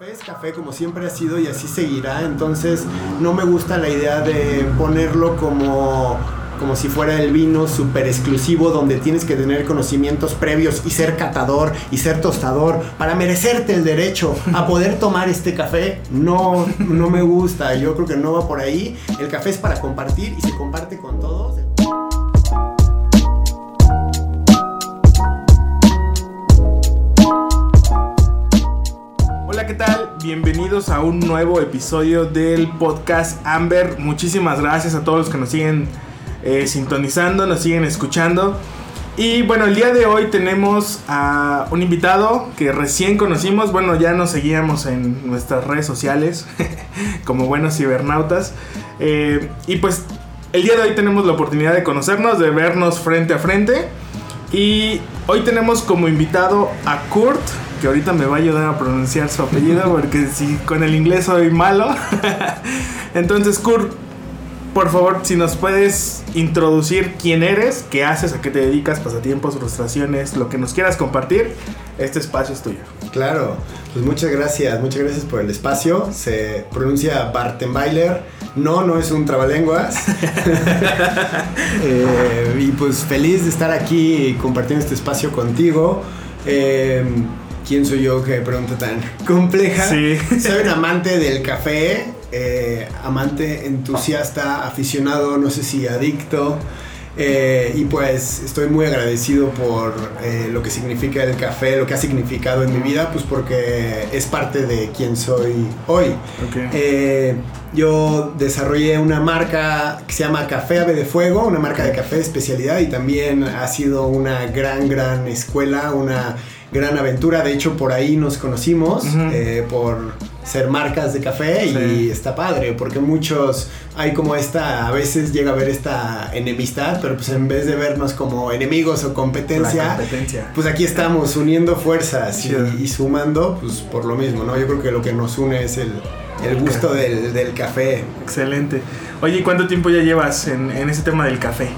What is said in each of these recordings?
café es café como siempre ha sido y así seguirá, entonces no me gusta la idea de ponerlo como como si fuera el vino súper exclusivo donde tienes que tener conocimientos previos y ser catador y ser tostador para merecerte el derecho a poder tomar este café. No, no me gusta, yo creo que no va por ahí. El café es para compartir y se comparte con todos. Bienvenidos a un nuevo episodio del podcast Amber. Muchísimas gracias a todos los que nos siguen eh, sintonizando, nos siguen escuchando. Y bueno, el día de hoy tenemos a un invitado que recién conocimos. Bueno, ya nos seguíamos en nuestras redes sociales como buenos cibernautas. Eh, y pues el día de hoy tenemos la oportunidad de conocernos, de vernos frente a frente. Y hoy tenemos como invitado a Kurt, que ahorita me va a ayudar a pronunciar su apellido, porque si con el inglés soy malo. Entonces, Kurt, por favor, si nos puedes introducir quién eres, qué haces, a qué te dedicas, pasatiempos, frustraciones, lo que nos quieras compartir, este espacio es tuyo. Claro, pues muchas gracias, muchas gracias por el espacio. Se pronuncia Bartenweiler. No, no es un trabalenguas. Eh, y pues feliz de estar aquí compartiendo este espacio contigo. Eh, ¿Quién soy yo? Qué pregunta tan compleja. Sí. Soy un amante del café, eh, amante entusiasta, aficionado, no sé si adicto. Eh, y pues estoy muy agradecido por eh, lo que significa el café, lo que ha significado en mi vida, pues porque es parte de quien soy hoy. Ok. Eh, yo desarrollé una marca que se llama Café Ave de Fuego, una marca de café de especialidad y también ha sido una gran, gran escuela, una gran aventura. De hecho, por ahí nos conocimos, eh, por ser marcas de café y está padre, porque muchos hay como esta, a veces llega a haber esta enemistad, pero pues en vez de vernos como enemigos o competencia, pues aquí estamos uniendo fuerzas y, y sumando, pues por lo mismo, ¿no? Yo creo que lo que nos une es el, el gusto del, del café. Excelente. Oye, ¿y cuánto tiempo ya llevas en, en ese tema del café?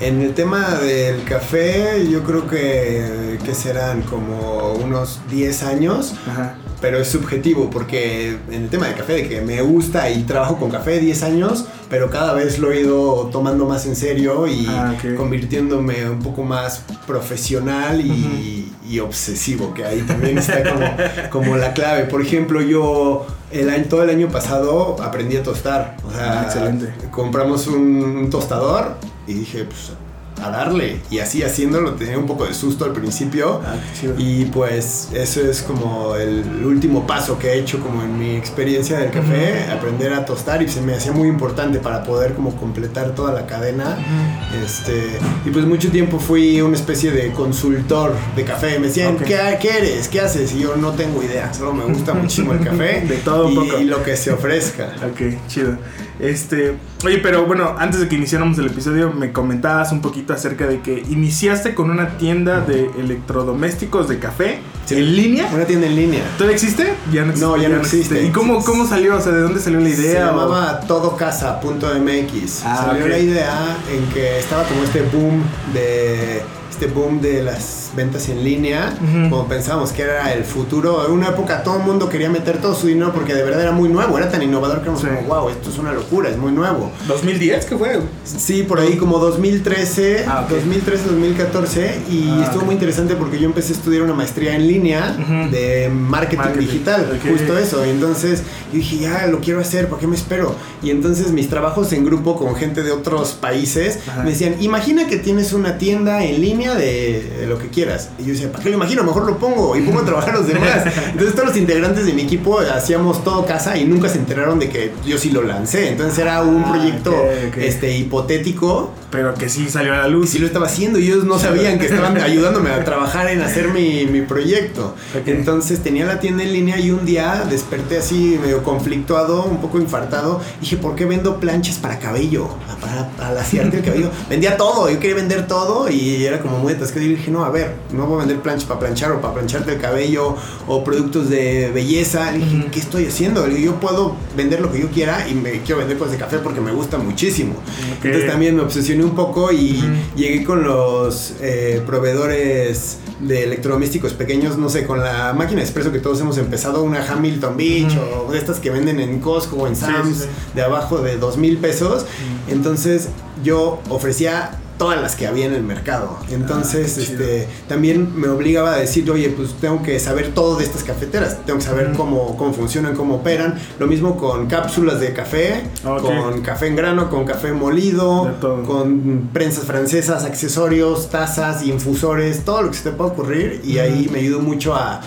En el tema del café, yo creo que, que serán como unos 10 años, Ajá. pero es subjetivo porque en el tema del café, de que me gusta y trabajo con café 10 años, pero cada vez lo he ido tomando más en serio y Ah, convirtiéndome un poco más profesional y, y obsesivo, que ahí también está como, como la clave. Por ejemplo, yo el año, todo el año pasado aprendí a tostar. O sea, Ah, excelente. compramos un, un tostador y dije, pues a darle. Y así haciéndolo tenía un poco de susto al principio. Ah. Y pues eso es como el último paso que he hecho como en mi experiencia del café, aprender a tostar y se me hacía muy importante para poder como completar toda la cadena. Ujú. Este, y pues mucho tiempo fui una especie de consultor de café. Me decían, Ok. ¿qué, qué eres? ¿Qué haces? Y yo no tengo idea, solo me gusta muchísimo el café. De todo un y, poco. y lo que se ofrezca. Ok, chido. Este, oye, pero bueno, antes de que iniciáramos el episodio, me comentabas un poquito acerca de que iniciaste con una tienda de electrodomésticos de café Sí. en línea. Una tienda en línea. ¿Todavía existe? Ya no, No, ya no existe. ¿Y cómo, cómo salió? O sea, ¿de dónde salió la idea? Se llamaba todocasa.mx. Ah, Salió ok. la idea en que estaba como este boom de este boom de las ventas en línea, Ujú. como pensábamos que era el futuro. En una época todo el mundo quería meter todo su dinero porque de verdad era muy nuevo, era tan innovador que éramos Sí. como, wow, esto es una locura, es muy nuevo. ¿2010? ¿Qué fue? Sí, por ahí como 2013, Ah, ok. 2013, 2014 y Ah, estuvo muy interesante porque yo empecé a estudiar una maestría en línea de marketing, Marketing, digital, justo eso. Y entonces yo dije, ya lo quiero hacer, ¿por qué me espero? Y entonces mis trabajos en grupo con gente de otros países Ajá. me decían, imagina que tienes una tienda en línea de, de lo que quieras. Y yo decía, ¿para qué lo imagino? Mejor lo pongo y pongo a trabajar a los demás. Entonces todos los integrantes de mi equipo hacíamos todo casa y nunca se enteraron de que yo sí lo lancé. Entonces era un Ah, proyecto este hipotético Pero que sí salió a la luz. sí lo estaba haciendo y ellos no sabían que estaban ayudándome a trabajar en hacer mi, mi proyecto. Entonces tenía la tienda en línea y un día desperté así medio conflictuado, un poco infartado. Dije, ¿por qué vendo planchas para cabello? Para, para el cabello. Vendía todo, yo quería vender todo y era como muy atascado. Y dije, no, a ver, no voy a vender planchas para planchar o para plancharte el cabello o productos de belleza. Le dije, ¿qué estoy haciendo? Le dije, yo puedo vender lo que yo quiera y me quiero vender cosas de café porque me gusta muchísimo. Entonces también me obsesioné un poco y llegué con los eh, proveedores de electrodomésticos pequeños, no sé, con la máquina de expreso que todos hemos empezado, una Hamilton Beach o de estas que venden en Costco o en Sam's de abajo de dos mil pesos. Entonces yo ofrecía todas las que había en el mercado. Entonces, ah, este, también me obligaba a decir, oye, pues tengo que saber todo de estas cafeteras, tengo que saber cómo, cómo funcionan, cómo operan. Lo mismo con cápsulas de café, con café en grano, con café molido, con prensas francesas, accesorios, tazas, infusores, todo lo que se te pueda ocurrir. Y ahí me ayudó mucho a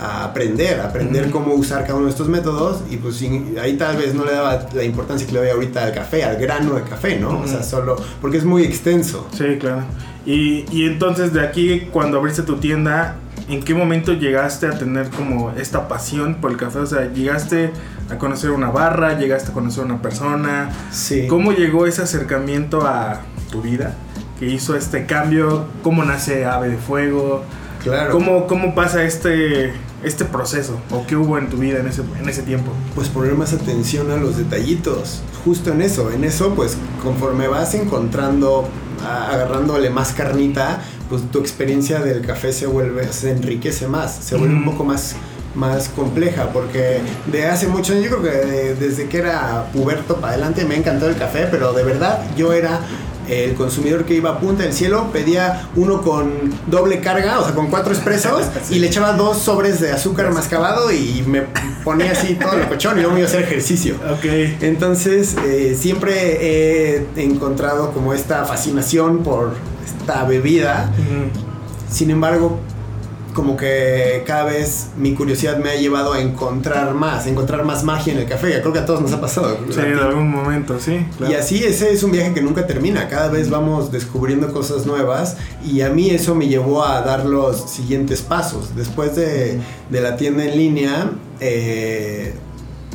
a aprender, a aprender cómo usar cada uno de estos métodos y pues ahí tal vez no le daba la importancia que le doy ahorita al café, al grano de café, ¿no? O sea, solo porque es muy extenso. Sí, claro. Y, y entonces de aquí, cuando abriste tu tienda, ¿en qué momento llegaste a tener como esta pasión por el café? O sea, llegaste a conocer una barra, llegaste a conocer una persona. Sí. ¿Cómo llegó ese acercamiento a tu vida? que hizo este cambio? ¿Cómo nace Ave de Fuego? Claro. ¿Cómo, cómo pasa este, este proceso? ¿O qué hubo en tu vida en ese, en ese tiempo? Pues poner más atención a los detallitos. Justo en eso. En eso, pues conforme vas encontrando, agarrándole más carnita, pues tu experiencia del café se vuelve, se enriquece más, se vuelve un poco más más compleja porque de hace mucho años, yo creo que desde que era puberto para adelante me ha encantado el café, pero de verdad yo era el consumidor que iba a punta del cielo pedía uno con doble carga, o sea, con cuatro expresos, y le echaba dos sobres de azúcar mascabado y me ponía así todo el cochón y luego me iba a hacer ejercicio. Ok. Entonces, eh, siempre he encontrado como esta fascinación por esta bebida. Sin embargo, como que cada vez mi curiosidad me ha llevado a encontrar más, a encontrar más magia en el café. Creo que a todos nos ha pasado. Sí, en algún momento, sí. Y así ese es un viaje que nunca termina. Cada vez vamos descubriendo cosas nuevas y a mí eso me llevó a dar los siguientes pasos. Después de, de la tienda en línea, eh,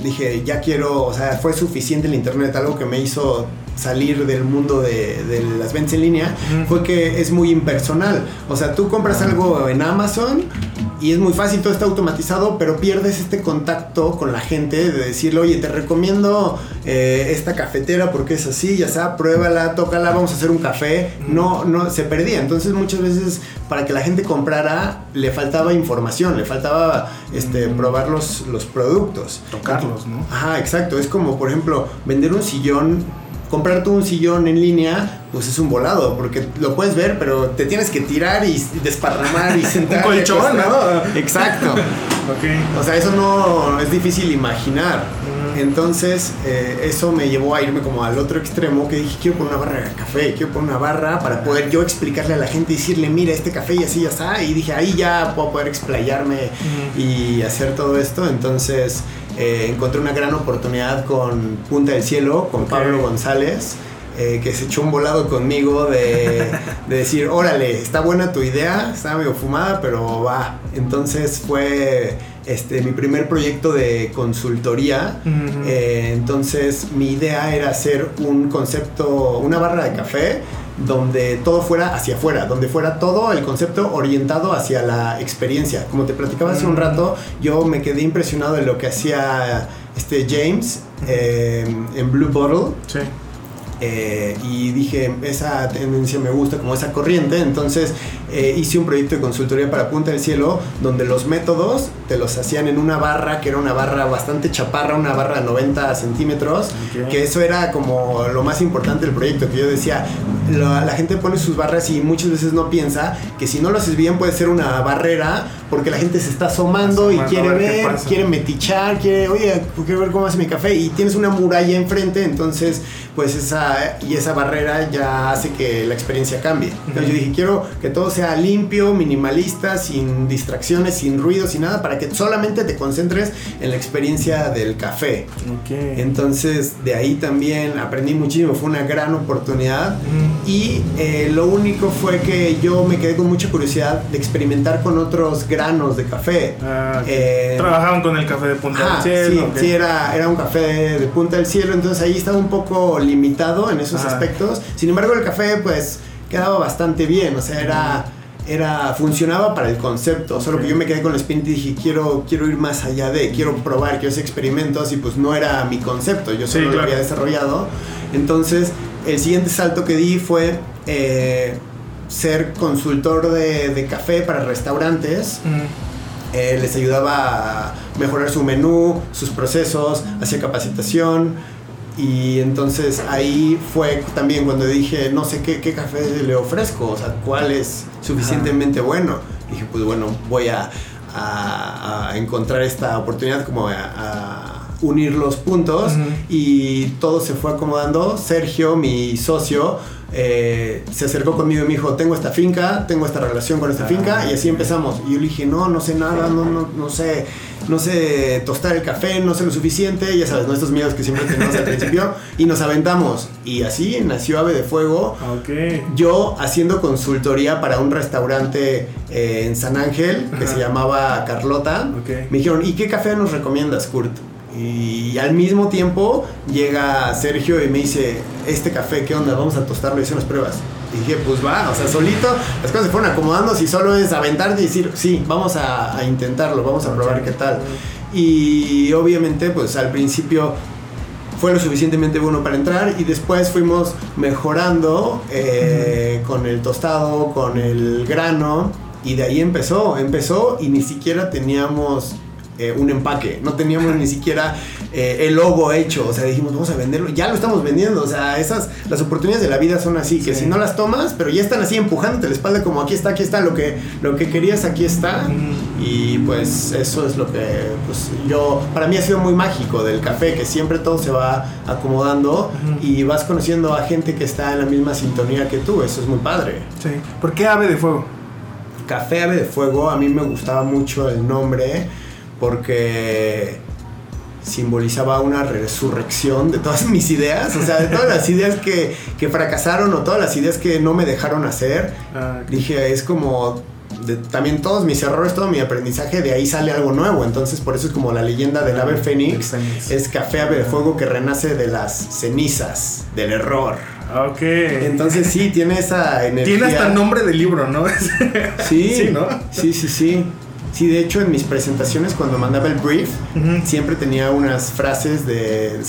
dije, ya quiero, o sea, fue suficiente el internet, algo que me hizo salir del mundo de, las ventas en línea, fue que es muy impersonal. O sea, tú compras algo en Amazon y es muy fácil, todo está automatizado, pero pierdes este contacto con la gente de decirle, oye, te recomiendo eh, esta cafetera porque es así, ya sea, pruébala, tócala, vamos a hacer un café. No, no, se perdía. Entonces muchas veces para que la gente comprara le faltaba información, le faltaba este, probar los, los productos. Tocarlos, ¿no? Ajá, exacto. Es como, por ejemplo, vender un sillón comprarte un sillón en línea, pues es un volado, porque lo puedes ver, pero te tienes que tirar y desparramar y sentar. un colchón, ¿no? Exacto. okay. O sea, eso no es difícil imaginar. Entonces, eh, eso me llevó a irme como al otro extremo, que dije, quiero poner una barra de café, quiero poner una barra para poder yo explicarle a la gente y decirle, mira, este café y así ya está. Y dije, ahí ya puedo poder explayarme y hacer todo esto. Entonces, eh, encontré una gran oportunidad con Punta del Cielo, con Pablo González. Eh, que se echó un volado conmigo de, decir, órale, está buena tu idea, está medio fumada, pero va. Entonces fue este, mi primer proyecto de consultoría. Eh, entonces mi idea era hacer un concepto, una barra de café donde todo fuera hacia afuera, donde fuera todo el concepto orientado hacia la experiencia. Como te platicaba hace un mm. rato, yo me quedé impresionado de lo que hacía este James eh, en Blue Bottle. Sí. Eh, y dije, esa tendencia me gusta, como esa corriente. Entonces eh, hice un proyecto de consultoría para Punta del Cielo, donde los métodos te los hacían en una barra, que era una barra bastante chaparra, una barra de 90 centímetros, que eso era como lo más importante del proyecto, que yo decía, la, la, gente pone sus barras y muchas veces no piensa que si no lo haces bien puede ser una barrera, porque la gente se está asomando, y quiere ver, quiere metichar, quiere, oye, quiero ver cómo hace mi café, y tienes una muralla enfrente, entonces pues esa, y esa barrera ya hace que la experiencia cambie. Entonces yo dije, quiero que todo sea limpio, minimalista, sin distracciones, sin ruido, sin nada, para que solamente te concentres en la experiencia del café. Entonces de ahí también aprendí muchísimo, fue una gran oportunidad. Y eh, lo único fue que yo me quedé con mucha curiosidad de experimentar con otros granos de café. Ah, eh, Trabajaban con el café de Punta del Cielo. Sí, sí era, era un café de Punta del Cielo, entonces ahí estaba un poco limitado en esos aspectos. Sin embargo, el café pues quedaba bastante bien, o sea, era era funcionaba para el concepto, solo que yo me quedé con la espinita y dije, quiero, quiero ir más allá de, quiero probar, quiero hacer experimentos y pues no era mi concepto, yo solo lo había desarrollado. Entonces, el siguiente salto que di fue eh, ser consultor de, café para restaurantes. Eh, les ayudaba a mejorar su menú, sus procesos, hacía capacitación. Y entonces ahí fue también cuando dije, no sé qué, qué café le ofrezco, o sea, cuál es suficientemente bueno. dije, pues bueno, voy a, a, encontrar esta oportunidad como a, unir los puntos y todo se fue acomodando. Sergio, mi socio, eh, se acercó conmigo y me dijo, tengo esta finca, tengo esta relación con esta finca y así empezamos. Y yo le dije, no, no sé nada, no, no, no sé no sé tostar el café, no sé lo suficiente, ya sabes, nuestros miedos que siempre tenemos al principio, y nos aventamos. Y así nació Ave de Fuego. Yo haciendo consultoría para un restaurante eh, en San Ángel que se llamaba Carlota. Me dijeron, ¿y qué café nos recomiendas, Kurt? Y al mismo tiempo llega Sergio y me dice, este café, ¿qué onda? Vamos a tostarlo y hacer unas pruebas. Y dije, pues va, o sea, solito las cosas se fueron acomodando, si solo es aventarte y decir, sí, vamos a, intentarlo, vamos a probar qué tal. Y obviamente, pues al principio fue lo suficientemente bueno para entrar y después fuimos mejorando eh, con el tostado, con el grano y de ahí empezó, empezó y ni siquiera teníamos eh, un empaque, no teníamos ni siquiera eh, el logo hecho, o sea, dijimos, vamos a venderlo, ya lo estamos vendiendo, o sea, esas, las oportunidades de la vida son así, que si no las tomas, pero ya están así empujándote la espalda como aquí está, aquí está, lo que, lo que querías, aquí está, y pues eso es lo que, pues yo, para mí ha sido muy mágico del café, que siempre todo se va acomodando y vas conociendo a gente que está en la misma sintonía que tú, eso es muy padre. Sí, ¿por qué Ave de Fuego? Café Ave de Fuego, a mí me gustaba mucho el nombre porque simbolizaba una resurrección de todas mis ideas, o sea, de todas las ideas que, fracasaron o todas las ideas que no me dejaron hacer. Ah, Dije, es como también todos mis errores, todo mi aprendizaje, de ahí sale algo nuevo. Entonces, por eso es como la leyenda del ave fénix, es café ave de fuego que renace de las cenizas, del error. Ok. Entonces sí, tiene esa energía. Tiene hasta nombre del libro, ¿no? sí, sí, ¿no? Sí, sí, sí. Sí, de hecho en mis presentaciones cuando mandaba el brief, siempre tenía unas frases de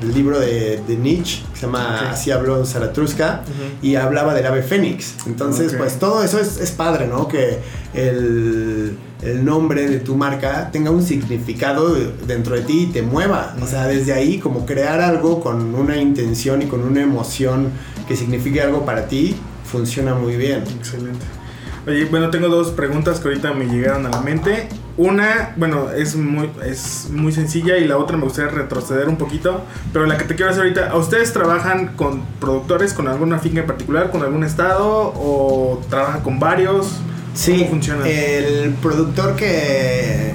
del libro de, Nietzsche, que se llama Así habló Zaratustra, y hablaba del ave fénix. Entonces, pues todo eso es, padre, ¿no? Que el, el, nombre de tu marca tenga un significado dentro de ti y te mueva. O sea, desde ahí como crear algo con una intención y con una emoción que signifique algo para ti, funciona muy bien. Excelente. Oye, bueno, tengo dos preguntas que ahorita me llegaron a la mente. Una, bueno, es muy, es muy sencilla y la otra me gustaría retroceder un poquito. Pero la que te quiero hacer ahorita, ¿ustedes trabajan con productores, con alguna finca en particular, con algún estado o trabajan con varios? Sí, ¿Cómo funciona? El productor que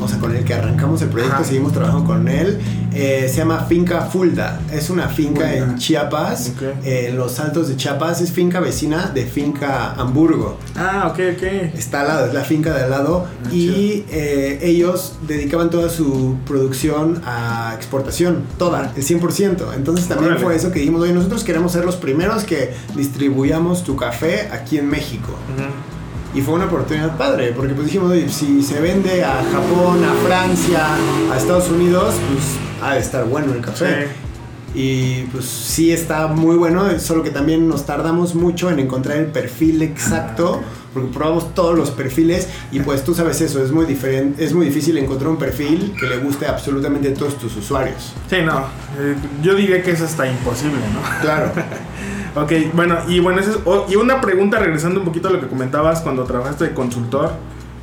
o sea, con el que arrancamos el proyecto, seguimos trabajando con él. Eh, se llama Finca Fulda. Es una finca en Chiapas, en los altos de Chiapas. Es finca vecina de Finca Hamburgo. Ah, ok, ok. Está al lado, es la finca de al lado. Ah, y eh, ellos dedicaban toda su producción a exportación, toda, el 100%. Entonces también fue eso que dijimos, oye, nosotros queremos ser los primeros que distribuyamos tu café aquí en México. Y fue una oportunidad padre, porque pues dijimos, oye, si se vende a Japón, a Francia, a Estados Unidos, pues ha de estar bueno el café. Y pues sí está muy bueno, solo que también nos tardamos mucho en encontrar el perfil exacto, porque probamos todos los perfiles y pues tú sabes eso, es muy diferente, es muy difícil encontrar un perfil que le guste absolutamente a todos tus usuarios. Sí, no, eh, yo diría que eso está imposible, ¿no? Claro. Ok, bueno, y bueno, y una pregunta regresando un poquito a lo que comentabas cuando trabajaste de consultor.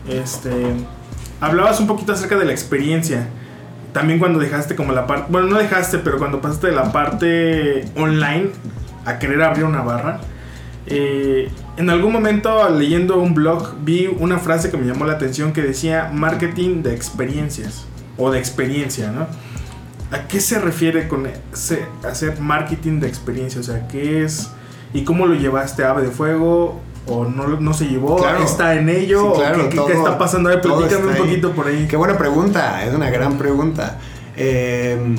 Este, hablabas un poquito acerca de la experiencia. También cuando dejaste como la parte, bueno, no dejaste, pero cuando pasaste de la parte online a querer abrir una barra. Eh, en algún momento leyendo un blog vi una frase que me llamó la atención que decía marketing de experiencias o de experiencia, ¿no? ¿A qué se refiere con hacer marketing de experiencia? O sea, ¿qué es y cómo lo llevaste a Ave de Fuego? ¿O no, no se llevó? ¿Está en ello? qué, está pasando? A platícame un poquito por ahí. Qué buena pregunta, es una gran pregunta. Eh,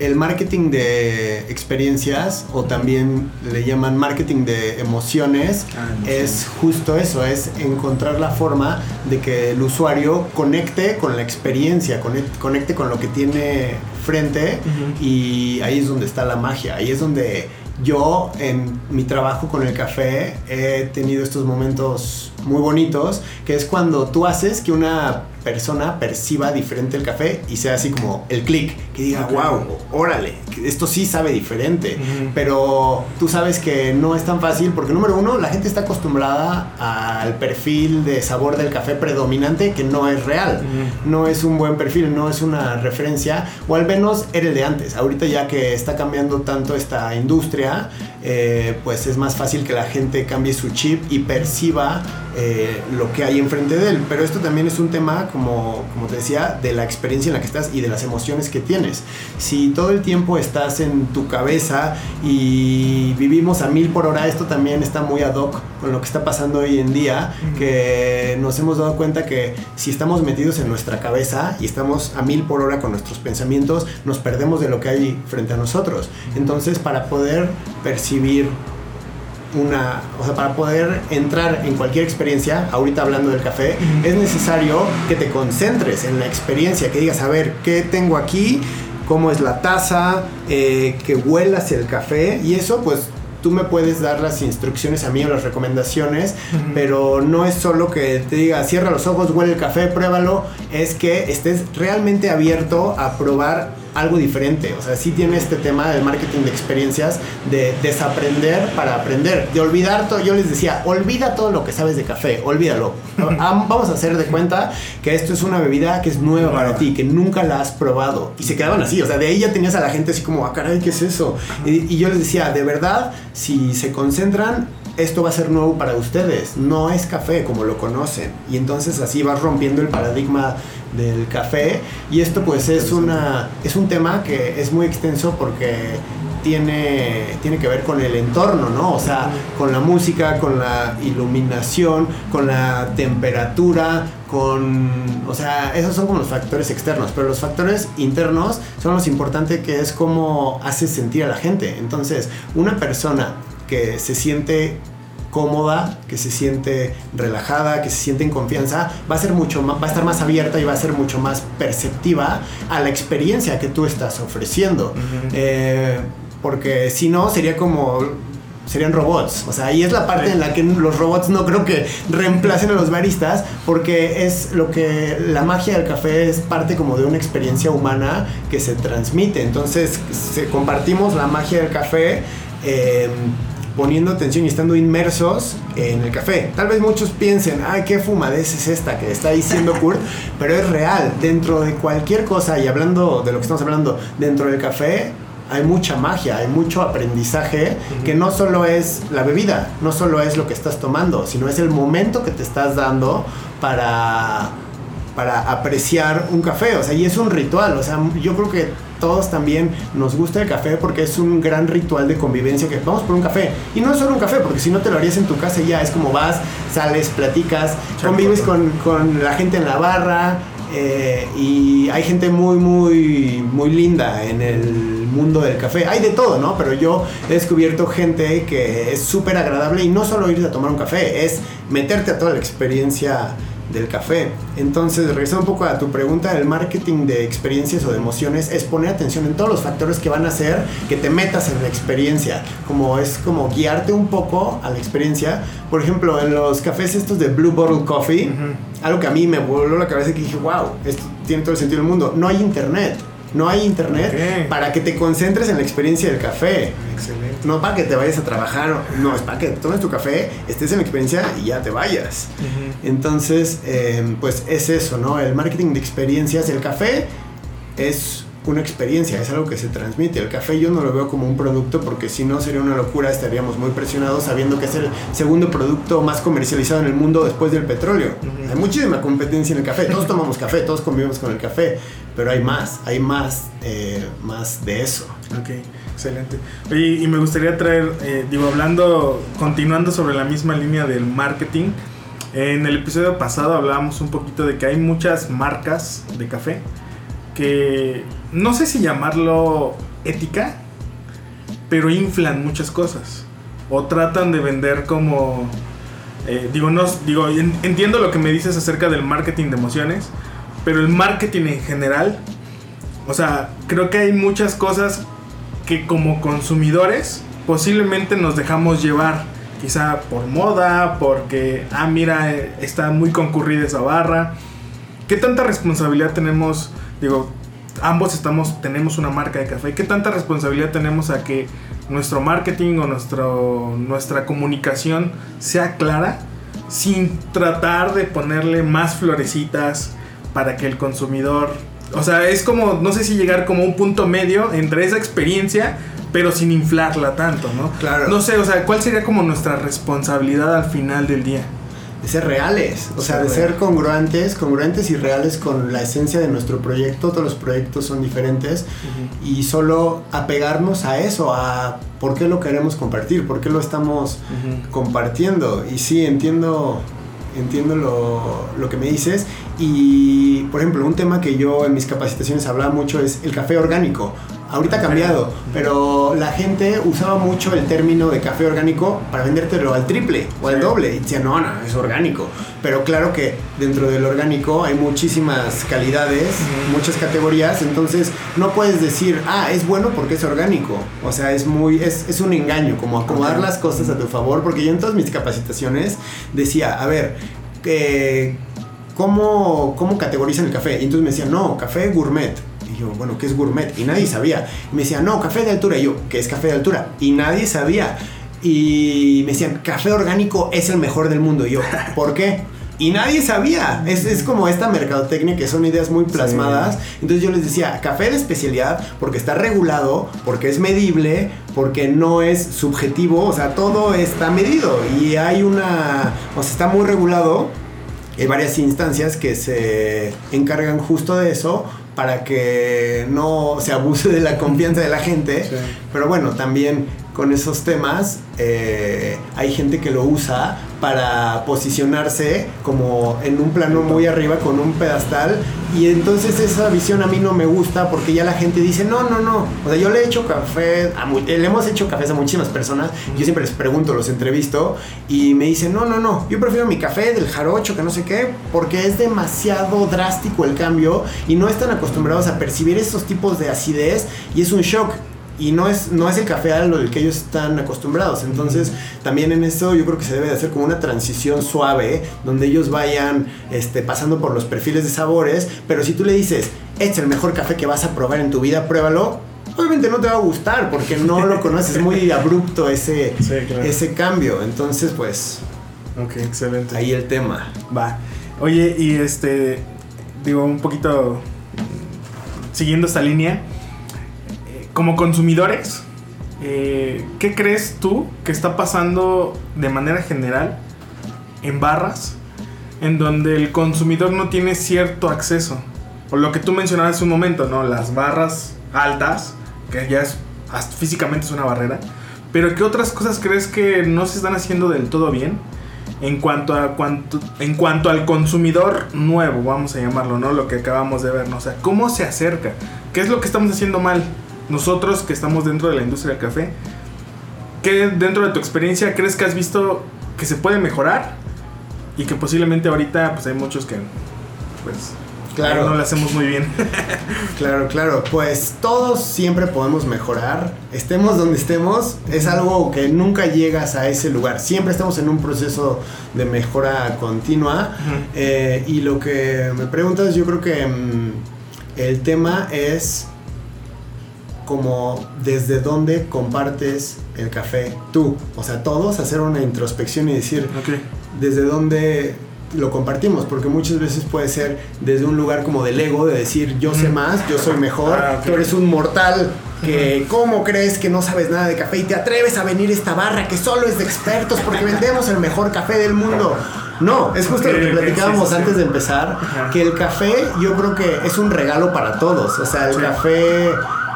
el marketing de experiencias o también le llaman marketing de emociones Ah, es justo eso, es encontrar la forma de que el usuario conecte con la experiencia, conect- conecte con lo que tiene frente y ahí es donde está la magia, ahí es donde yo en mi trabajo con el café he tenido estos momentos muy bonitos, que es cuando tú haces que una persona perciba diferente el café y sea así como el clic, que diga, wow, órale, esto sí sabe diferente. Pero tú sabes que no es tan fácil porque número uno, la gente está acostumbrada al perfil de sabor del café predominante que no es real. No es un buen perfil, no es una referencia, o al menos era el de antes. Ahorita ya que está cambiando tanto esta industria, eh, pues es más fácil que la gente cambie su chip y perciba eh, lo que hay enfrente de él. Pero esto también es un tema, como, como te decía, de la experiencia en la que estás y de las emociones que tienes. Si todo el tiempo estás en tu cabeza y vivimos a mil por hora, esto también está muy ad hoc con lo que está pasando hoy en día, que nos hemos dado cuenta que si estamos metidos en nuestra cabeza y estamos a mil por hora con nuestros pensamientos, nos perdemos de lo que hay frente a nosotros. Entonces, para poder percibir una, o sea, para poder entrar en cualquier experiencia, ahorita hablando del café, es necesario que te concentres en la experiencia, que digas, a ver, ¿qué tengo aquí? ¿Cómo es la taza? Eh, que huelas el café y eso pues tú me puedes dar las instrucciones a mí o las recomendaciones, pero no es solo que te diga, cierra los ojos, huele el café, pruébalo, es que estés realmente abierto a probar algo diferente. O sea, sí tiene este tema del marketing de experiencias, de desaprender para aprender, de olvidar todo. Yo les decía, olvida todo lo que sabes de café, olvídalo. Am- Vamos a hacer de cuenta que esto es una bebida que es nueva para ti, que nunca la has probado. Y se quedaban así, o sea, de ahí ya tenías a la gente así como, ah, caray, ¿qué es eso? Y, y yo les decía, de verdad, si se concentran, esto va a ser nuevo para ustedes. No es café como lo conocen. Y entonces así vas rompiendo el paradigma del café. Y esto pues es, una, es un tema que es muy extenso porque tiene, tiene que ver con el entorno, ¿no? O sea, con la música, con la iluminación, con la temperatura, con... O sea, esos son como los factores externos, pero los factores internos son los importantes que es cómo haces sentir a la gente. Entonces, una persona que se siente cómoda, que se siente relajada, que se siente en confianza, va a ser mucho más, va a estar más abierta y va a ser mucho más perceptiva a la experiencia que tú estás ofreciendo. Ujú. Eh, porque si no, sería como serían robots. O sea, ahí es la parte en la que los robots no creo que reemplacen a los baristas, porque es lo que la magia del café es parte como de una experiencia humana que se transmite. Entonces, se, compartimos la magia del café. eh, poniendo atención y estando inmersos en el café. Tal vez muchos piensen, ay, qué fumadez es esta que está diciendo Kurt, pero es real. Dentro de cualquier cosa, y hablando de lo que estamos hablando, dentro del café hay mucha magia, hay mucho aprendizaje, que no solo es la bebida, no solo es lo que estás tomando, sino es el momento que te estás dando para, para apreciar un café. O sea, y es un ritual. O sea, yo creo que todos también nos gusta el café porque es un gran ritual de convivencia que vamos por un café. Y no es solo un café, porque si no te lo harías en tu casa y ya, es como vas, sales, platicas, convives con, con la gente en la barra. eh, y hay gente muy, muy, muy linda en el mundo del café. Hay de todo, ¿no? Pero yo he descubierto gente que es súper agradable y no solo irse a tomar un café, es meterte a toda la experiencia del café. Entonces, regresando un poco a tu pregunta, el marketing de experiencias o de emociones es poner atención en todos los factores que van a hacer que te metas en la experiencia. Como es como guiarte un poco a la experiencia. Por ejemplo, en los cafés estos de Blue Bottle Coffee, Ujú. algo que a mí me voló la cabeza que dije, wow, esto tiene todo el sentido del mundo. No hay internet. No hay internet para que te concentres en la experiencia del café. Excelente. No para que te vayas a trabajar, no, es para que tomes tu café, estés en la experiencia y ya te vayas. Entonces, eh, pues es eso, ¿no? El marketing de experiencias, el café es una experiencia, es algo que se transmite. El café yo no lo veo como un producto porque si no sería una locura, estaríamos muy presionados sabiendo que es el segundo producto más comercializado en el mundo después del petróleo. Hay muchísima competencia en el café, todos tomamos café, todos convivimos con el café, pero hay más, hay más, eh, más de eso. Ok, excelente. Oye, y me gustaría traer, eh, digo, hablando, continuando sobre la misma línea del marketing. En el episodio pasado hablábamos un poquito de que hay muchas marcas de café, que no sé si llamarlo ética, pero inflan muchas cosas. O tratan de vender como... eh, digo, no, digo, en- entiendo lo que me dices acerca del marketing de emociones, pero el marketing en general, o sea, creo que hay muchas cosas que como consumidores posiblemente nos dejamos llevar, quizá por moda, porque, ah, mira, eh, está muy concurrida esa barra. ¿Qué tanta responsabilidad tenemos? Digo, ambos estamos, tenemos una marca de café. ¿Qué tanta responsabilidad tenemos a que nuestro marketing o nuestro, nuestra comunicación sea clara sin tratar de ponerle más florecitas para que el consumidor... O sea, es como, no sé si llegar como un punto medio entre esa experiencia, pero sin inflarla tanto, ¿no? Claro. No sé, o sea, ¿cuál sería como nuestra responsabilidad al final del día? de ser reales, o sea, de ser congruentes, congruentes y reales con la esencia de nuestro proyecto. Todos los proyectos son diferentes y solo apegarnos a eso, a por qué lo queremos compartir, por qué lo estamos compartiendo. Y sí, entiendo, entiendo lo, lo que me dices. Y, por ejemplo, un tema que yo en mis capacitaciones hablaba mucho es el café orgánico. Ahorita ha cambiado, pero la gente usaba mucho el término de café orgánico para vendértelo al triple o al Sí. doble. Y decía, no, no, es orgánico. Pero claro que dentro del orgánico hay muchísimas calidades, Ujú. muchas categorías. Entonces no puedes decir, ah, es bueno porque es orgánico. O sea, es muy, es, es un engaño, como acomodar las cosas a tu favor. Porque yo en todas mis capacitaciones decía, a ver, eh, ¿cómo, ¿cómo categorizan el café? Y entonces me decían, no, café gourmet. Y yo, bueno, ¿qué es gourmet? Y nadie sabía. Y me decían, no, café de altura. Y yo, ¿qué es café de altura? Y nadie sabía. Y me decían, café orgánico es el mejor del mundo. Y yo, ¿por qué? Y nadie sabía. Es, es como esta mercadotecnia que son ideas muy plasmadas. Entonces yo les decía, café de especialidad porque está regulado, porque es medible, porque no es subjetivo. O sea, todo está medido. Y hay una... O sea, está muy regulado. Hay varias instancias que se encargan justo de eso para que no se abuse de la confianza de la gente. Sí. Pero bueno, también con esos temas eh, hay gente que lo usa para posicionarse como en un plano muy arriba con un pedestal. Y entonces esa visión a mí no me gusta porque ya la gente dice no, no, no, o sea yo le he hecho café, a mu- le hemos hecho cafés a muchísimas personas, yo siempre les pregunto, los entrevisto y me dicen no, no, no, yo prefiero mi café del jarocho que no sé qué porque es demasiado drástico el cambio y no están acostumbrados a percibir esos tipos de acidez y es un shock y no es, no es el café a lo que ellos están acostumbrados. Entonces, también en esto yo creo que se debe de hacer como una transición suave, donde ellos vayan este, pasando por los perfiles de sabores, pero si tú le dices, este es el mejor café que vas a probar en tu vida, pruébalo. Obviamente no te va a gustar porque no lo conoces, es muy abrupto ese, Sí, claro. ese cambio. Entonces, pues Ok, excelente. ahí el tema. Va. Oye, y este, digo, un poquito siguiendo esta línea, como consumidores, eh, ¿qué crees tú que está pasando de manera general en barras en donde el consumidor no tiene cierto acceso? Por lo que tú mencionabas hace un momento, ¿no? Las barras altas, que ya es, físicamente es una barrera, pero ¿qué otras cosas crees que no se están haciendo del todo bien? en cuanto a cuanto en cuanto al consumidor nuevo, vamos a llamarlo, ¿no? Lo que acabamos de ver, ¿no? O sea, ¿cómo se acerca? ¿Qué es lo que estamos haciendo mal? Nosotros que estamos dentro de la industria del café, ¿qué dentro de tu experiencia crees que has visto que se puede mejorar? Y que posiblemente ahorita pues hay muchos que pues Claro. no lo hacemos muy bien. Claro, claro. Pues todos siempre podemos mejorar. Estemos donde estemos, es algo que nunca llegas a ese lugar. Siempre estamos en un proceso de mejora continua. Eh, y lo que me preguntas, yo creo que mm, el tema es como desde dónde compartes el café tú. O sea, todos hacer una introspección y decir, desde dónde lo compartimos, porque muchas veces puede ser desde un lugar como del ego, de decir yo sé más, yo soy mejor, Ah, tú eres un mortal, que cómo crees que no sabes nada de café y te atreves a venir a esta barra que solo es de expertos porque vendemos el mejor café del mundo. No, es justo lo que platicábamos sí, sí, sí. antes de empezar, que el café yo creo que es un regalo para todos, o sea, el Sí. café...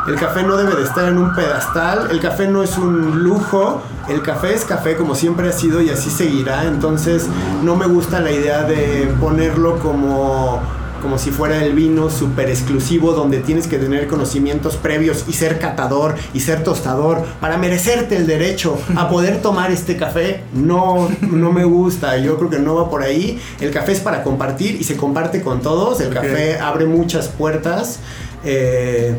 El café no debe de estar en un pedestal, el café no es un lujo, el café es café como siempre ha sido y así seguirá, entonces no me gusta la idea de ponerlo como como si fuera el vino súper exclusivo donde tienes que tener conocimientos previos y ser catador y ser tostador para merecerte el derecho a poder tomar este café. No, no me gusta, yo creo que no va por ahí. El café es para compartir y se comparte con todos. El café abre muchas puertas. Eh,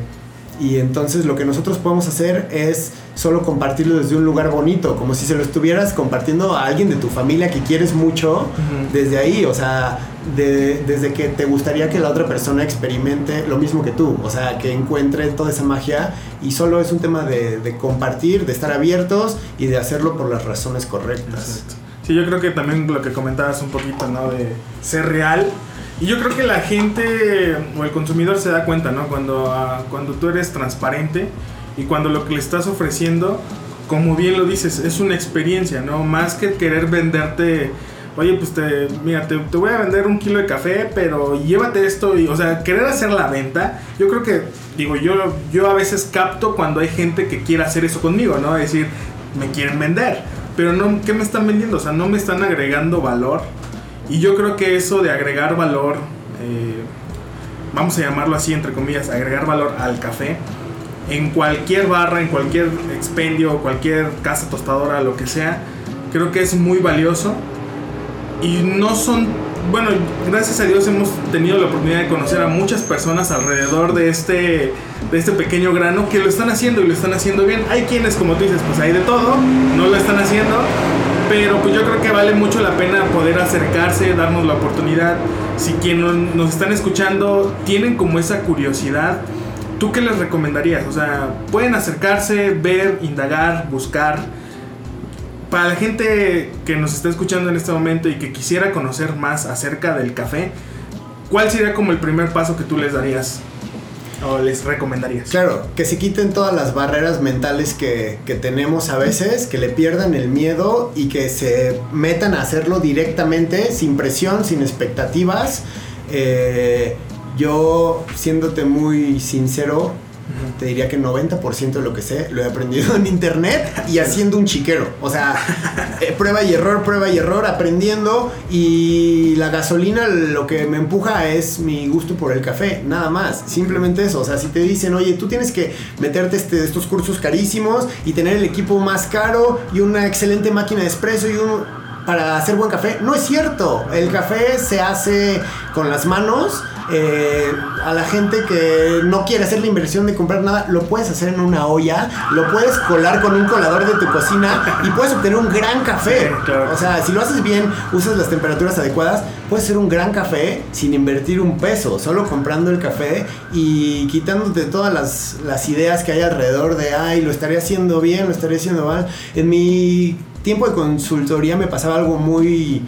y entonces lo que nosotros podemos hacer es solo compartirlo desde un lugar bonito, como si se lo estuvieras compartiendo a alguien de tu familia que quieres mucho, desde ahí, o sea, desde que te gustaría que la otra persona experimente lo mismo que tú, o sea, que encuentre toda esa magia y solo es un tema de, compartir, de estar abiertos y de hacerlo por las razones correctas. Sí, yo creo que también lo que comentabas un poquito, ¿no? De ser real y yo creo que la gente o el consumidor se da cuenta, ¿no? Cuando, ah, cuando tú eres transparente y cuando lo que le estás ofreciendo, como bien lo dices, es una experiencia, ¿no? Más que querer venderte, oye, pues te, mira, te, voy a vender un kilo de café, pero llévate esto, y, o sea, querer hacer la venta, yo creo que, digo, yo, yo a veces capto cuando hay gente que quiere hacer eso conmigo, ¿no? Es decir, me quieren vender, pero no, ¿qué me están vendiendo? O sea, no me están agregando valor y yo creo que eso de agregar valor, eh, vamos a llamarlo así, entre comillas, agregar valor al café, en cualquier barra, en cualquier expendio, cualquier casa tostadora, lo que sea, creo que es muy valioso. Y no son, bueno, gracias a Dios hemos tenido la oportunidad de conocer a muchas personas alrededor de este, de este pequeño grano que lo están haciendo y lo están haciendo bien. Hay quienes, como tú dices, pues hay de todo, no lo están haciendo, pero pues yo creo que vale mucho la pena poder acercarse, darnos la oportunidad. Si quienes nos están escuchando tienen como esa curiosidad, ¿tú qué les recomendarías? O sea, pueden acercarse, ver, indagar, buscar. Para la gente que nos está escuchando en este momento y que quisiera conocer más acerca del café, ¿cuál sería como el primer paso que tú les darías? ¿O les recomendarías? Claro, que se quiten todas las barreras mentales que, tenemos a veces, que le pierdan el miedo y que se metan a hacerlo directamente, sin presión, sin expectativas. Eh, yo, siéndote muy sincero, te diría que 90% de lo que sé lo he aprendido en internet y haciendo un chiquero. O sea, eh, prueba y error, prueba y error, aprendiendo. Y la gasolina lo que me empuja es mi gusto por el café, nada más. Simplemente eso. O sea, si te dicen, oye, tú tienes que meterte este, estos cursos carísimos y tener el equipo más caro y una excelente máquina de espresso y un para hacer buen café. No es cierto. El café se hace con las manos eh, a la gente que no quiere hacer la inversión de comprar nada, lo puedes hacer en una olla, lo puedes colar con un colador de tu cocina y puedes obtener un gran café. O sea, si lo haces bien, usas las temperaturas adecuadas, puedes hacer un gran café sin invertir un peso, solo comprando el café y quitándote todas las, las ideas que hay alrededor de, ay, lo estaré haciendo bien, lo estaré haciendo mal. En mi tiempo de consultoría me pasaba algo muy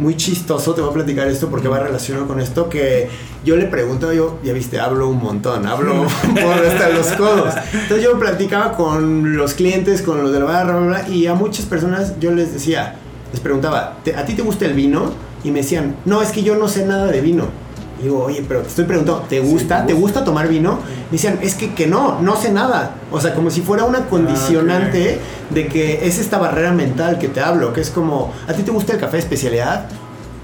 muy chistoso, te voy a platicar esto porque va relacionado con esto, que yo le pregunto, yo, ya viste, hablo un montón, hablo por hasta los codos. Entonces yo platicaba con los clientes, con los de la barra, y a muchas personas yo les decía, les preguntaba, ¿a ti te gusta el vino? Y me decían, no, es que yo no sé nada de vino. Digo, oye, pero te estoy preguntando, ¿te gusta? ¿Te gusta tomar vino? Me decían, es que, que no, no sé nada. O sea, como si fuera una condicionante de que es esta barrera mental que te hablo, que es como, ¿a ti te gusta el café de especialidad?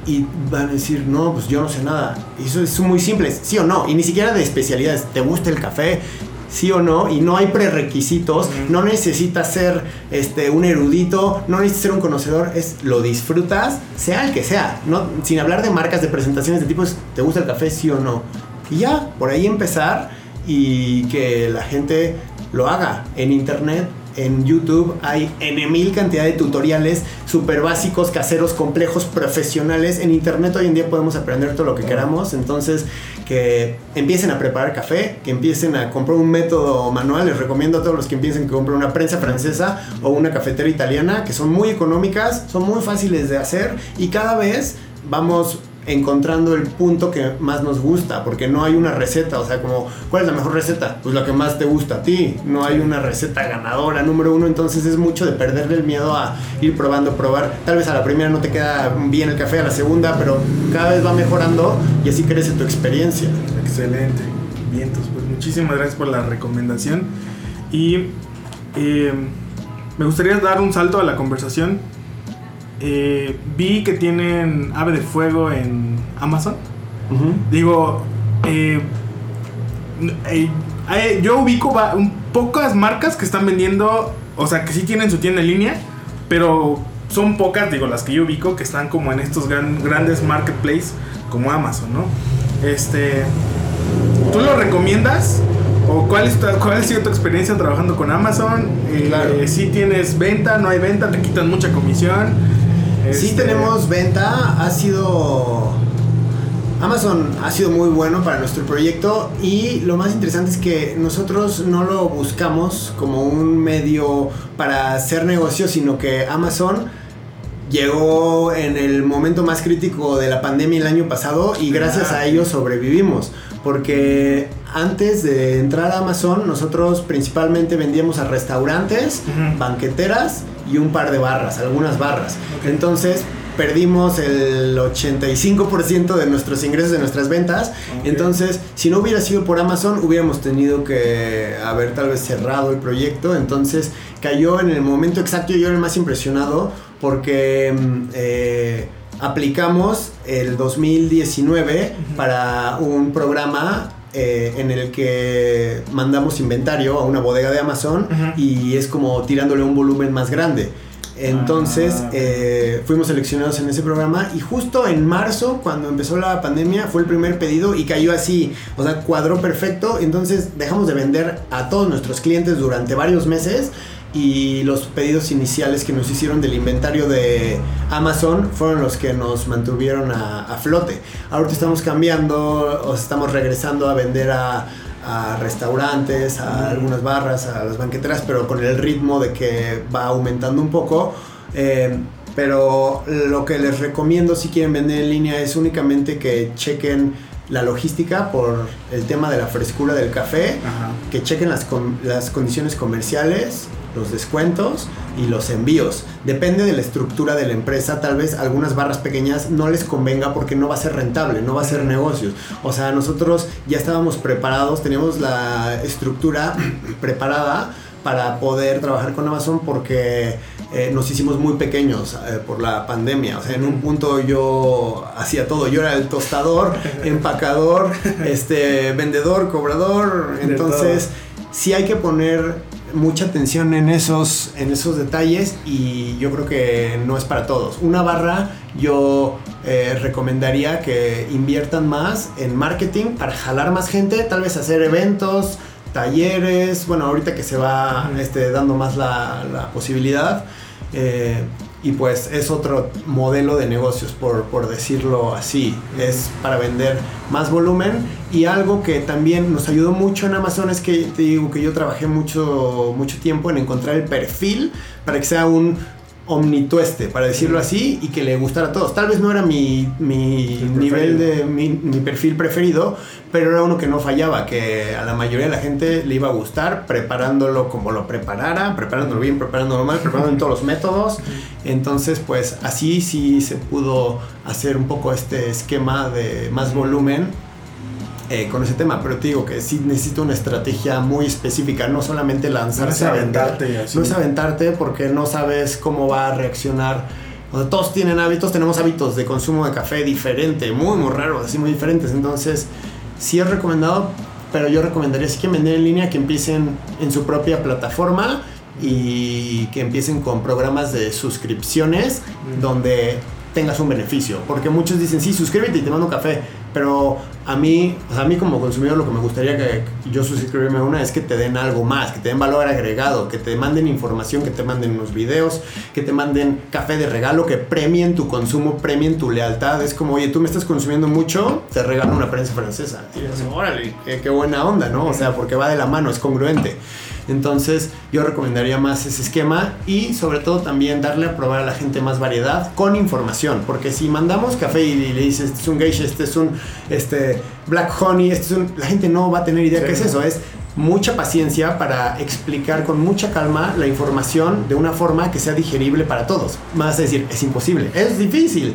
Y van a decir, no, pues yo no sé nada. Y eso es muy simple, sí o no. Y ni siquiera de especialidades. ¿Te gusta el café? Sí o no, y no hay prerequisitos, no necesitas ser este, un erudito, no necesitas ser un conocedor, es lo disfrutas, sea el que sea, no, sin hablar de marcas, de presentaciones de tipos, ¿te gusta el café sí o no? Y ya, por ahí empezar y que la gente lo haga en internet en YouTube hay en mil cantidad de tutoriales súper básicos, caseros, complejos, profesionales. En Internet hoy en día podemos aprender todo lo que queramos. Entonces, que empiecen a preparar café, que empiecen a comprar un método manual. Les recomiendo a todos los que empiecen que compren una prensa francesa o una cafetera italiana, que son muy económicas, son muy fáciles de hacer y cada vez vamos encontrando el punto que más nos gusta, porque no hay una receta, o sea, como, ¿cuál es la mejor receta? Pues la que más te gusta a ti, no hay una receta ganadora número uno, entonces es mucho de perderle el miedo a ir probando, probar, tal vez a la primera no te queda bien el café, a la segunda, pero cada vez va mejorando y así crece tu experiencia. Excelente, vientos, pues muchísimas gracias por la recomendación y eh, me gustaría dar un salto a la conversación eh, vi que tienen Ave de Fuego en Amazon. Digo, eh, eh, yo ubico pocas marcas que están vendiendo, o sea, que sí tienen su tienda en línea, pero son pocas, digo, las que yo ubico que están como en estos grandes marketplaces como Amazon, ¿no? Este, ¿tú lo recomiendas? ¿O cuál, es cuál ha sido tu experiencia trabajando con Amazon? Eh, Si tienes venta, no hay venta, te quitan mucha comisión. Sí este, tenemos venta, ha sido... Amazon ha sido muy bueno para nuestro proyecto y lo más interesante es que nosotros no lo buscamos como un medio para hacer negocios, sino que Amazon llegó en el momento más crítico de la pandemia el año pasado y gracias a ello sobrevivimos. Porque antes de entrar a Amazon, nosotros principalmente vendíamos a restaurantes, banqueteras y un par de barras, algunas barras. Entonces perdimos el 85% de nuestros ingresos de nuestras ventas. Entonces, si no hubiera sido por Amazon, hubiéramos tenido que haber tal vez cerrado el proyecto. Entonces, cayó en el momento exacto. Yo era el más impresionado porque mm, eh, aplicamos el 2019 para un programa eh, en el que mandamos inventario a una bodega de Amazon y es como tirándole un volumen más grande. Entonces ah. eh, fuimos seleccionados en ese programa y justo en marzo, cuando empezó la pandemia, fue el primer pedido y cayó así, o sea, cuadró perfecto. Entonces dejamos de vender a todos nuestros clientes durante varios meses y los pedidos iniciales que nos hicieron del inventario de Amazon fueron los que nos mantuvieron a, flote. Ahorita estamos cambiando, o estamos regresando a vender a, restaurantes, a algunas barras, a las banqueteras, pero con el ritmo de que va aumentando un poco. Eh, pero lo que les recomiendo si quieren vender en línea es únicamente que chequen la logística por el tema de la frescura del café, que chequen las, las condiciones comerciales, los descuentos y los envíos. Depende de la estructura de la empresa, tal vez algunas barras pequeñas no les convenga porque no va a ser rentable, no va a ser negocios. O sea, nosotros ya estábamos preparados, teníamos la estructura preparada para poder trabajar con Amazon porque eh, nos hicimos muy pequeños eh, por la pandemia. O sea, en un punto yo hacía todo. Yo era el tostador, empacador, este, vendedor, cobrador. Entonces, sí hay que poner mucha atención en esos, en esos detalles y yo creo que no es para todos. Una barra yo eh, recomendaría que inviertan más en marketing para jalar más gente, tal vez hacer eventos, talleres, bueno, ahorita que se va este, dando más la, la posibilidad. Eh, y pues es otro modelo de negocios, por, por, decirlo así. Es para vender más volumen y algo que también nos ayudó mucho en Amazon es que te digo que yo trabajé mucho, mucho tiempo en encontrar el perfil para que sea un omnitueste, para decirlo así, y que le gustara a todos. Tal vez no era mi, mi nivel de mi, mi, perfil preferido, pero era uno que no fallaba, que a la mayoría de la gente le iba a gustar, preparándolo como lo preparara, preparándolo bien, preparándolo mal, preparándolo en todos los métodos. Entonces, pues así sí se pudo hacer un poco este esquema de más volumen eh, con ese tema, pero te digo que sí necesito una estrategia muy específica, no solamente lanzarse no es aventarte, No es aventarte porque no sabes cómo va a reaccionar. todos tienen hábitos, tenemos hábitos de consumo de café diferente, muy, muy raros, así muy diferentes. Entonces, sí es recomendado, pero yo recomendaría si quieren vender en línea que empiecen en su propia plataforma y que empiecen con programas de suscripciones donde tengas un beneficio. Porque muchos dicen, sí, suscríbete y te mando café pero a mí, a mí como consumidor lo que me gustaría que yo suscribirme a una es que te den algo más, que te den valor agregado, que te manden información, que te manden unos videos, que te manden café de regalo, que premien tu consumo, premien tu lealtad. Es como, oye, tú me estás consumiendo mucho, te regalo una prensa francesa. Y dices, órale, qué, qué buena onda, ¿no? O sea, porque va de la mano, es congruente. Entonces yo recomendaría más ese esquema y sobre todo también darle a probar a la gente más variedad con información, porque si mandamos café y le dices, este es un geisha, este es un este, black honey, este es un, la gente no va a tener idea qué es eso, es mucha paciencia para explicar con mucha calma la información de una forma que sea digerible para todos. Más decir, es imposible, es difícil,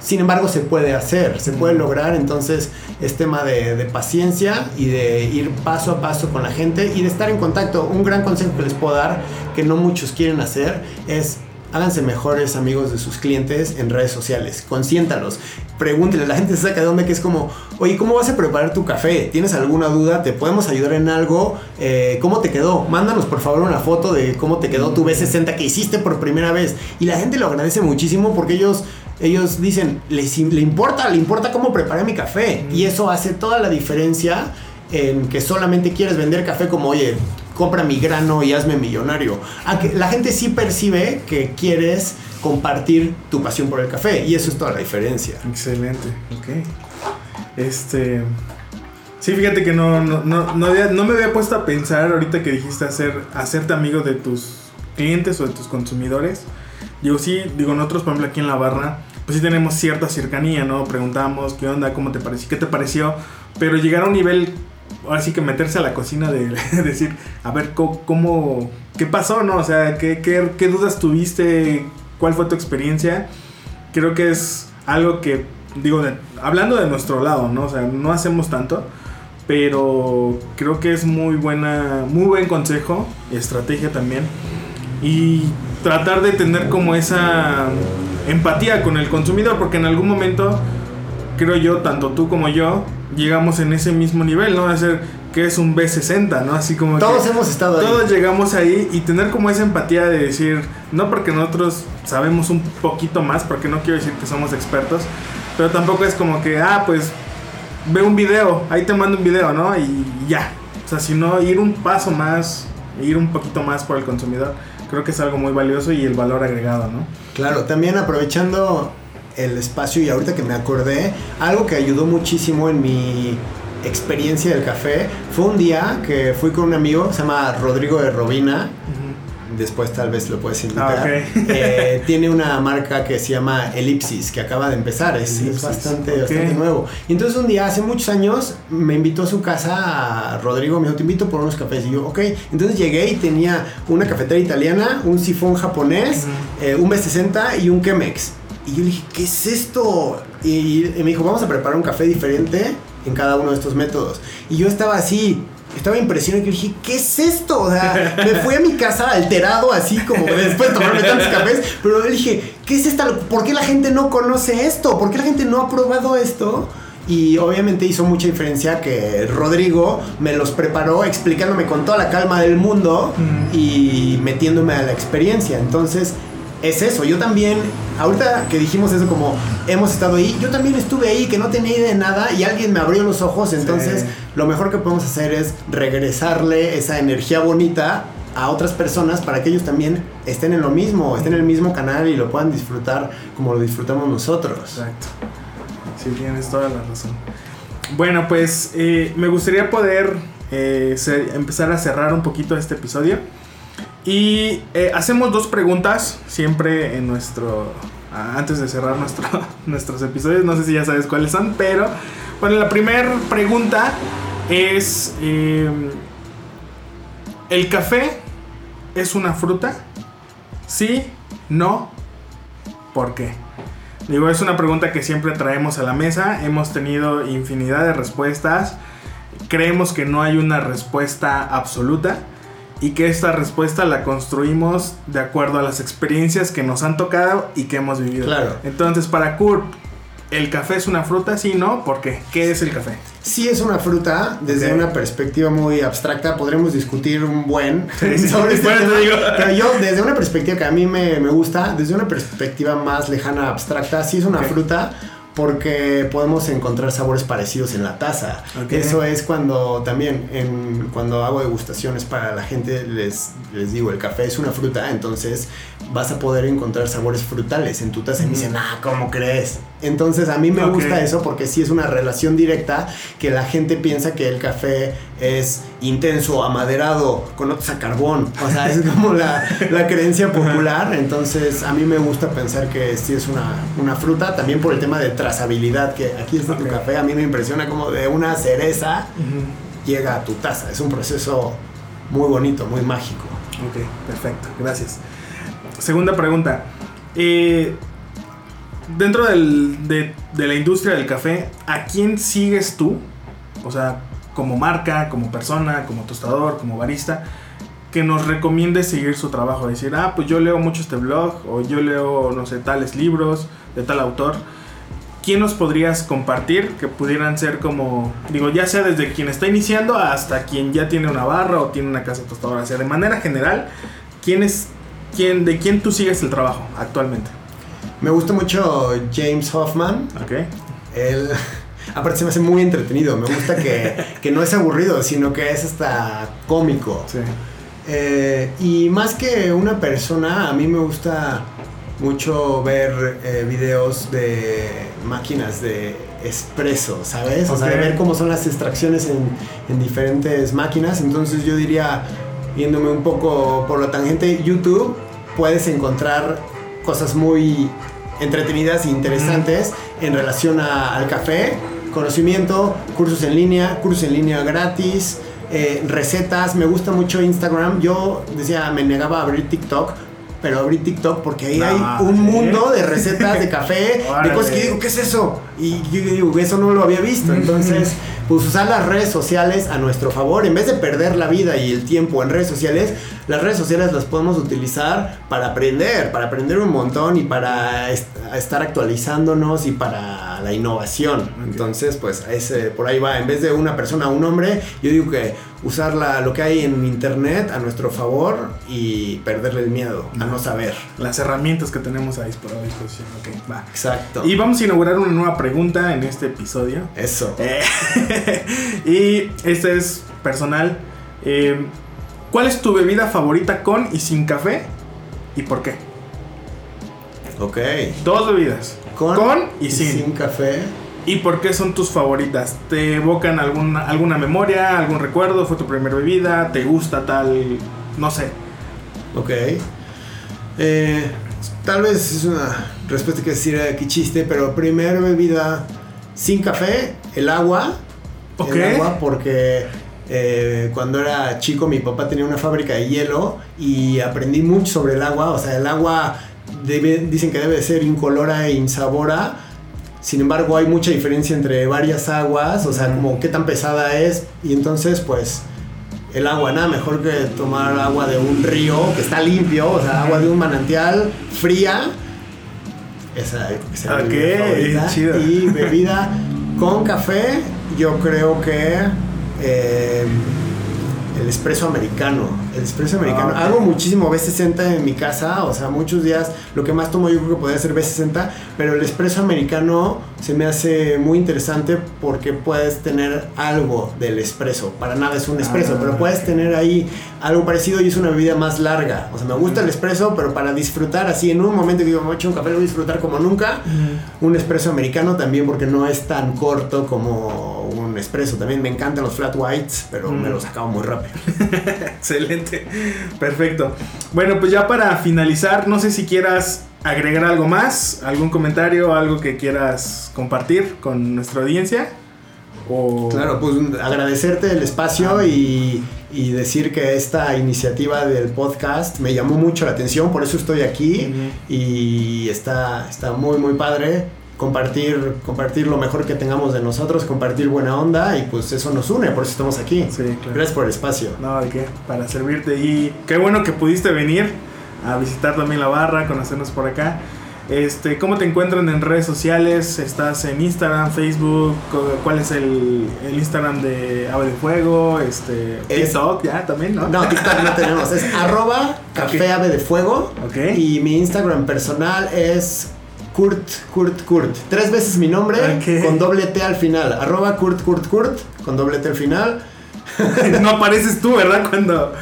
sin embargo, se puede hacer, se puede lograr, entonces es tema de, paciencia y de ir paso a paso con la gente y de estar en contacto. Un gran consejo que les puedo dar, que no muchos quieren hacer, es háganse mejores amigos de sus clientes en redes sociales, consiéntalos. Pregúntele, la gente se saca de onda que es como, oye, ¿cómo vas a preparar tu café? ¿Tienes alguna duda? ¿Te podemos ayudar en algo? Eh, ¿Cómo te quedó? Mándanos por favor una foto de cómo te quedó tu B60 que hiciste por primera vez. Y la gente lo agradece muchísimo porque ellos ellos dicen, les, le importa, le importa cómo preparé mi café. Y eso hace toda la diferencia en que solamente quieres vender café como, oye, compra mi grano y hazme millonario. Aunque la gente sí percibe que quieres compartir tu pasión por el café y eso es toda la diferencia. Excelente, ok. Este... Sí, fíjate que no, no, no, no, me había puesto a pensar ahorita que dijiste hacer, hacerte amigo de tus clientes o de tus consumidores. Digo, sí, digo, nosotros, por ejemplo, aquí en la barra, pues sí tenemos cierta cercanía, ¿no? Preguntamos, ¿qué onda? ¿Cómo te pareció? ¿Qué te pareció? Pero llegar a un nivel, ahora sí que meterse a la cocina de decir, a ver, ¿cómo, qué pasó, no? O sea, ¿qué, qué, qué dudas tuviste? ¿Cuál fue tu experiencia? Creo que es algo que, digo, hablando de nuestro lado, ¿no? O sea, no hacemos tanto, pero creo que es muy buena, muy buen consejo estrategia también. Y tratar de tener como esa empatía con el consumidor, porque en algún momento, creo yo, tanto tú como yo, llegamos en ese mismo nivel, ¿no? De ser que es un B60, ¿no? Así como... Todos hemos estado ahí. Todos llegamos ahí y tener como esa empatía de decir, no porque nosotros sabemos un poquito más, porque no quiero decir que somos expertos, pero tampoco es como que, ah, pues ve un video, ahí te mando un video, ¿no? Y ya. O sea, sino ir un paso más, ir un poquito más por el consumidor creo que es algo muy valioso y el valor agregado, ¿no? Claro, también aprovechando el espacio y ahorita que me acordé, algo que ayudó muchísimo en mi experiencia del café fue un día que fui con un amigo, se llama Rodrigo de Robina después tal vez lo puedes invitar. Ah, eh, tiene una marca que se llama Elipsis, que acaba de empezar, es, bastante, bastante nuevo. Y entonces un día, hace muchos años, me invitó a su casa a Rodrigo, me dijo, te invito por unos cafés. Y yo, ok. Entonces llegué y tenía una cafetera italiana, un sifón japonés, eh, un B60 y un Chemex. Y yo le dije, ¿qué es esto? y me dijo, vamos a preparar un café diferente en cada uno de estos métodos. Y yo estaba así, estaba impresionado y dije, ¿qué es esto? O sea, me fui a mi casa alterado, así como después de tomarme tantos cafés, pero le dije, ¿qué es esta? ¿Por qué la gente no conoce esto? ¿Por qué la gente no ha probado esto? Y obviamente hizo mucha diferencia que Rodrigo me los preparó explicándome con toda la calma del mundo mm. y metiéndome a la experiencia. Entonces, es eso. Yo también, ahorita que dijimos eso como hemos estado ahí, yo también estuve ahí que no tenía idea de nada y alguien me abrió los ojos. Entonces, lo mejor que podemos hacer es regresarle esa energía bonita a otras personas para que ellos también estén en lo mismo, estén en el mismo canal y lo puedan disfrutar como lo disfrutamos nosotros. Exacto. Sí, tienes toda la razón. Bueno, pues eh, me gustaría poder eh, empezar a cerrar un poquito este episodio. Y eh, hacemos dos preguntas siempre en nuestro... Antes de cerrar nuestro, nuestros episodios, no sé si ya sabes cuáles son, pero bueno, la primera pregunta es, em, ¿el café es una fruta? ¿Sí? ¿No? ¿Por qué? Digo, es una pregunta que siempre traemos a la mesa, hemos tenido infinidad de respuestas, creemos que no hay una respuesta absoluta y que esta respuesta la construimos de acuerdo a las experiencias que nos han tocado y que hemos vivido. Claro. Entonces, para Kurt, ¿el café es una fruta? Sí, ¿no? ¿Por qué? ¿Qué es el café? Sí es una fruta, desde una perspectiva muy abstracta, podremos discutir un buen sobre este Pero yo, desde una perspectiva que a mí me, me gusta, desde una perspectiva más lejana, abstracta, sí es una fruta porque podemos encontrar sabores parecidos en la taza. Eso es cuando también en, cuando hago degustaciones para la gente les, les digo, el café es una fruta, entonces vas a poder encontrar sabores frutales en tu taza y me dicen, ah, ¿cómo crees? Entonces a mí me gusta eso porque sí es una relación directa que la gente piensa que el café es intenso, amaderado, con notas a carbón. O sea, es como la, creencia popular. Entonces a mí me gusta pensar que sí es una, fruta, también por el tema de trazabilidad, que aquí está tu café, a mí me impresiona como de una cereza llega a tu taza. Es un proceso muy bonito, muy mágico. Ok, perfecto, gracias. Segunda pregunta. Eh, dentro de, la industria del café, ¿a quién sigues tú? O sea, como marca, como persona, como tostador, como barista, que nos recomiende seguir su trabajo. Decir, ah, pues yo leo mucho este blog, o yo leo, no sé, tales libros de tal autor. ¿quién nos podrías compartir que pudieran ser como, digo, ya sea desde quien está iniciando hasta quien ya tiene una barra o tiene una casa tostadora? O sea, de manera general, ¿quién es, quién, de quién tú sigues el trabajo actualmente? Me gusta mucho James Hoffman. Ok. Él, aparte se me hace muy entretenido. Me gusta que, que no es aburrido, sino que es hasta cómico. Sí. Eh, y más que una persona, a mí me gusta mucho ver eh, videos de máquinas de espresso, ¿sabes? O sea, de ver cómo son las extracciones en, en diferentes máquinas. Entonces yo diría, yéndome un poco por la tangente, YouTube, puedes encontrar cosas muy entretenidas e interesantes en relación a- al café, conocimiento, cursos en línea, cursos en línea gratis, eh, recetas. Me gusta mucho Instagram. Yo decía, me negaba a abrir TikTok. Pero abrí TikTok porque ahí Ah, hay un ¿sí? mundo de recetas de café, de cosas que digo, ¿qué es eso? Y yo digo, eso no lo había visto. Entonces, pues usar las redes sociales a nuestro favor, en vez de perder la vida y el tiempo en redes sociales, las redes sociales las podemos utilizar para aprender, para aprender un montón y para est- estar actualizándonos y para la innovación. Entonces, pues ese, por ahí va, en vez de una persona un hombre, yo digo que usar la- lo que hay en internet a nuestro favor y perderle el miedo a no saber. Las herramientas que tenemos a disposición. Ok, va. Exacto. Y vamos a inaugurar una nueva pregunta en este episodio. Eso. Eh, y este es personal. Eh, ¿Cuál es tu bebida favorita con y sin café? ¿Y por qué? Ok. Dos bebidas. Con, y, sin. café. ¿Y por qué son tus favoritas? ¿Te evocan alguna, alguna memoria, algún recuerdo? ¿Fue tu primera bebida? ¿Te gusta tal? No sé. Ok. Eh, tal vez es una respuesta que decir aquí chiste, pero primera bebida sin café, el agua. Ok. El agua porque eh, cuando era chico mi papá tenía una fábrica de hielo y aprendí mucho sobre el agua. O sea, el agua debe- dicen que debe ser incolora e insabora. Sin embargo, hay mucha diferencia entre varias aguas, o sea, como qué tan pesada es. Y entonces, pues, el agua, nada mejor que tomar agua de un río que está limpio, o sea, agua de un manantial fría. Esa, esa es mi Ok, bebida favorita. chido. Y bebida con café, yo creo que eh, el espresso americano. El espresso americano. Ah. Hago muchísimo B60 en mi casa, o sea, muchos días lo que más tomo yo creo que podría ser B60, pero el espresso americano se me hace muy interesante porque puedes tener algo del espresso. Para nada es un espresso, Ah. pero puedes tener ahí algo parecido y es una bebida más larga. O sea, me gusta el espresso, pero para disfrutar así en un momento que digo, me a echar un café, voy a disfrutar como nunca. Un espresso americano también porque no es tan corto como un espresso. También me encantan los flat whites, pero me Mm. los acabo muy rápido. Excelente. Perfecto. Bueno, pues ya para finalizar, no sé si quieras agregar algo más, algún comentario, algo que quieras compartir con nuestra audiencia. O... Claro, pues agradecerte el espacio y, y decir que esta iniciativa del podcast me llamó mucho la atención, por eso estoy aquí Ujú. y está, está muy, muy padre compartir, compartir lo mejor que tengamos de nosotros, compartir buena onda y pues eso nos une, por eso estamos aquí. Sí, claro. Gracias por el espacio. No, ¿de qué? Para servirte. Y qué bueno que pudiste venir a visitar también la barra, conocernos por acá. Este, ¿Cómo te encuentran en redes sociales? ¿Estás en Instagram, Facebook? ¿Cuál es el, el Instagram de Ave de Fuego? Este, Es- TikTok, ya también, ¿no? No, TikTok no tenemos, es arroba café ave de fuego Ok. y mi Instagram personal es Kurt, Kurt, Kurt. Tres veces mi nombre con doble T al final. Arroba Kurt, Kurt, Kurt con doble T al final. no apareces tú, ¿verdad? Cuando.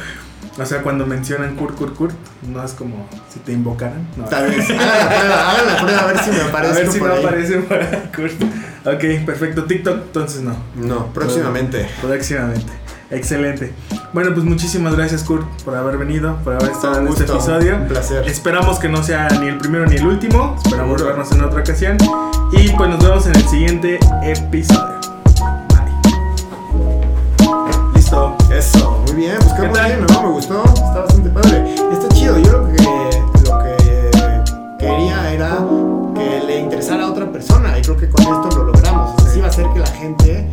O sea, cuando mencionan Kurt, Kurt, Kurt, no es como si te invocaran. No. Tal vez. Hagan la prueba, hagan la prueba a ver si me a aparece. ver si por ahí. aparece por ahí, Kurt. Ok, perfecto. TikTok, entonces no. No, próximamente. Próximamente. Excelente. Bueno, pues muchísimas gracias, Kurt, por haber venido, por haber estado en este episodio. un placer. Esperamos que no sea ni el primero ni el último. Esperamos Seguro. vernos en otra ocasión. Y pues nos vemos en el siguiente episodio. Bye. Listo. Eso, muy bien, pues qué bien, ¿no? Me gustó, está bastante padre. Está chido, yo lo que, lo que quería era que le interesara a otra persona y creo que con esto lo logramos. O sea, sí va a hacer que la gente,